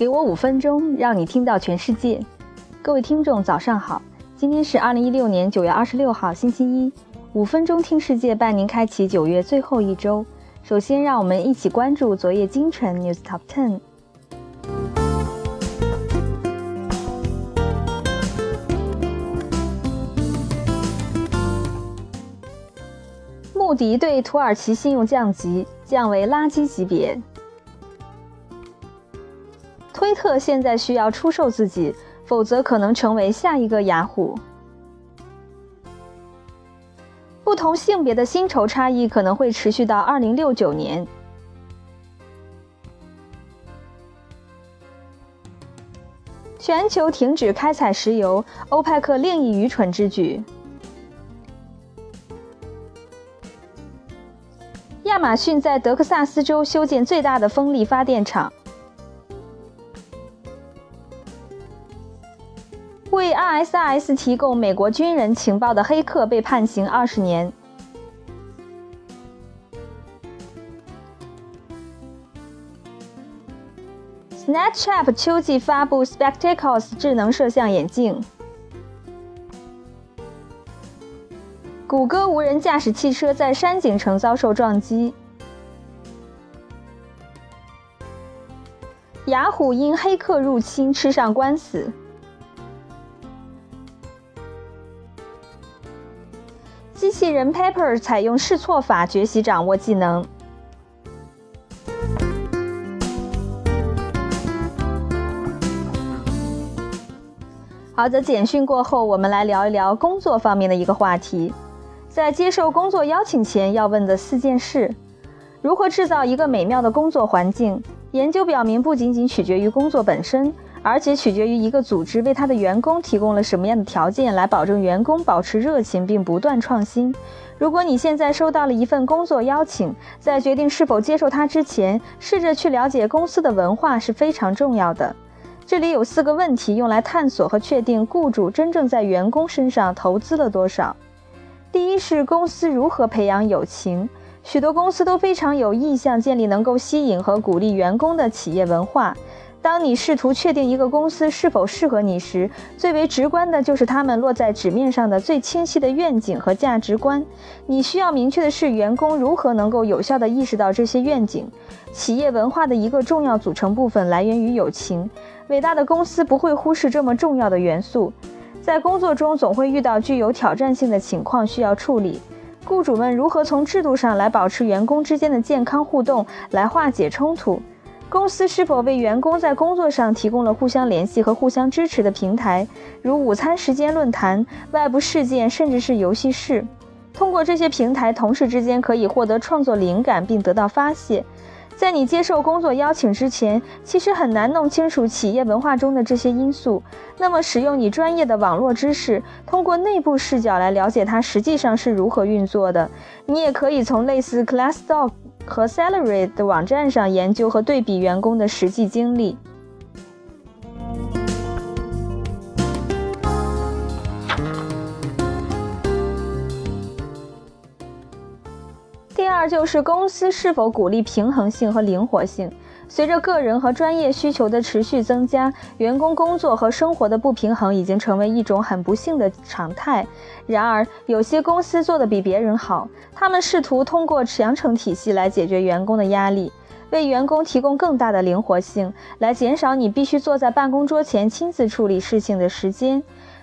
给我五分钟，让你听到全世界。各位听众，早上好！今天是二零一六年九月二十六号，星期一。五分钟听世界，伴您开启九月最后一周。首先，让我们一起关注昨夜今晨 News Top Ten。穆迪对土耳其信用降级，降为垃圾级别。推特现在需要出售自己，否则可能成为下一个雅虎。不同性别的薪酬差异可能会持续到二零六九年。全球停止开采石油，欧派克另一愚蠢之举。亚马逊在德克萨斯州修建最大的风力发电厂。为 ISIS 提供美国军人情报的黑客被判刑二十年。Snapchat 秋季发布 Spectacles 智能摄像眼镜。谷歌无人驾驶汽车在山景城遭受撞击。雅虎因黑客入侵吃上官司。器人 Pepper 采用试错法学习掌握技能。好的，简讯过后，我们来聊一聊工作方面的一个话题。在接受工作邀请前要问的四件事：如何制造一个美妙的工作环境？研究表明，不仅仅取决于工作本身。而且取决于一个组织为他的员工提供了什么样的条件，来保证员工保持热情并不断创新。如果你现在收到了一份工作邀请，在决定是否接受它之前，试着去了解公司的文化是非常重要的。这里有四个问题用来探索和确定雇主真正在员工身上投资了多少。第一是公司如何培养友情，许多公司都非常有意向建立能够吸引和鼓励员工的企业文化。当你试图确定一个公司是否适合你时，最为直观的就是他们落在纸面上的最清晰的愿景和价值观。你需要明确的是，员工如何能够有效地意识到这些愿景。企业文化的一个重要组成部分来源于友情。伟大的公司不会忽视这么重要的元素。在工作中，总会遇到具有挑战性的情况需要处理。雇主们如何从制度上来保持员工之间的健康互动，来化解冲突？公司是否为员工在工作上提供了互相联系和互相支持的平台，如午餐时间论坛、外部事件，甚至是游戏室？通过这些平台，同事之间可以获得创作灵感并得到发泄。在你接受工作邀请之前，其实很难弄清楚企业文化中的这些因素。那么，使用你专业的网络知识，通过内部视角来了解它实际上是如何运作的。你也可以从类似 Classdoor。和 Salary 的网站上研究和对比员工的实际经历。二就是公司是否鼓励平衡性和灵活性。随着个人和专业需求的持续增加，员工工作和生活的不平衡已经成为一种很不幸的常态。然而，有些公司做得比别人好，他们试图通过强程体系来解决员工的压力，为员工提供更大的灵活性，来减少你必须坐在办公桌前亲自处理事情的时间。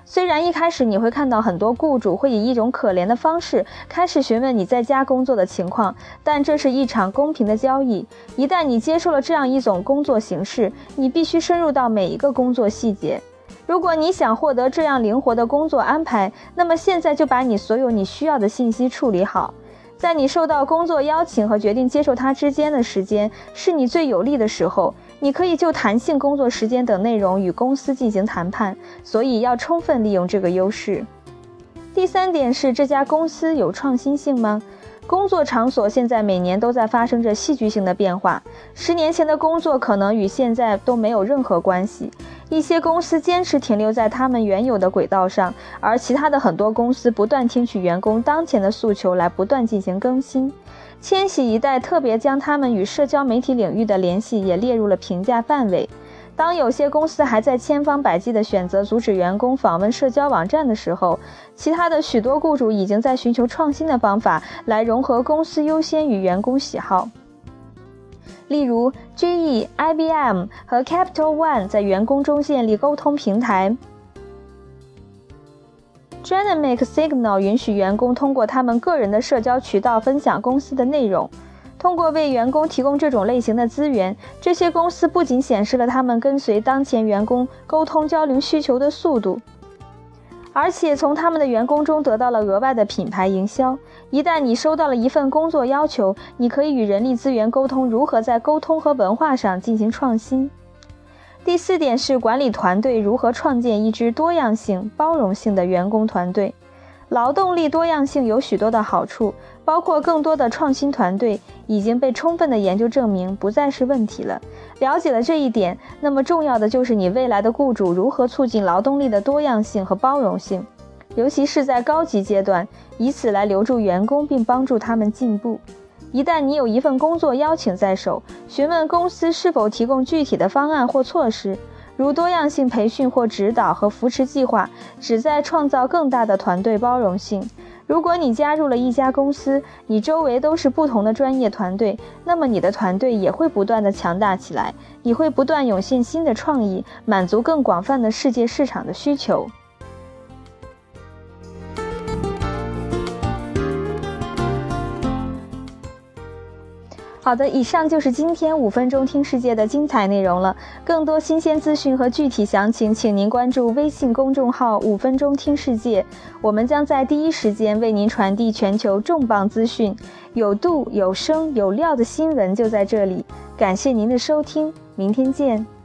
虽然一开始你会看到很多雇主会以一种可怜的方式开始询问你在家工作的情况，但这是一场公平的交易。一旦你接受了这样一种工作形式，你必须深入到每一个工作细节。如果你想获得这样灵活的工作安排，那么现在就把你所有你需要的信息处理好。在你受到工作邀请和决定接受它之间的时间，是你最有利的时候。你可以就弹性工作时间等内容与公司进行谈判，所以要充分利用这个优势。第三点是这家公司有创新性吗？工作场所现在每年都在发生着戏剧性的变化。十年前的工作可能与现在都没有任何关系。一些公司坚持停留在他们原有的轨道上，而其他的很多公司不断听取员工当前的诉求来不断进行更新。千禧一代特别将他们与社交媒体领域的联系也列入了评价范围。当有些公司还在千方百计地选择阻止员工访问社交网站的时候，其他的许多雇主已经在寻求创新的方法来融合公司优先与员工喜好。例如，GE、IBM 和 Capital One 在员工中建立沟通平台。Dynamic Signal 允许员工通过他们个人的社交渠道分享公司的内容。通过为员工提供这种类型的资源，这些公司不仅显示了他们跟随当前员工沟通交流需求的速度，而且从他们的员工中得到了额外的品牌营销。一旦你收到了一份工作要求，你可以与人力资源沟通如何在沟通和文化上进行创新。第四点是管理团队如何创建一支多样性、包容性的员工团队。劳动力多样性有许多的好处，包括更多的创新团队已经被充分的研究证明不再是问题了。了解了这一点，那么重要的就是你未来的雇主如何促进劳动力的多样性和包容性，尤其是在高级阶段，以此来留住员工并帮助他们进步。一旦你有一份工作邀请在手，询问公司是否提供具体的方案或措施。如多样性培训或指导和扶持计划，旨在创造更大的团队包容性。如果你加入了一家公司，你周围都是不同的专业团队，那么你的团队也会不断的强大起来。你会不断涌现新的创意，满足更广泛的世界市场的需求。好的，以上就是今天五分钟听世界的精彩内容了。更多新鲜资讯和具体详情，请您关注微信公众号“五分钟听世界”，我们将在第一时间为您传递全球重磅资讯，有度、有声、有料的新闻就在这里。感谢您的收听，明天见。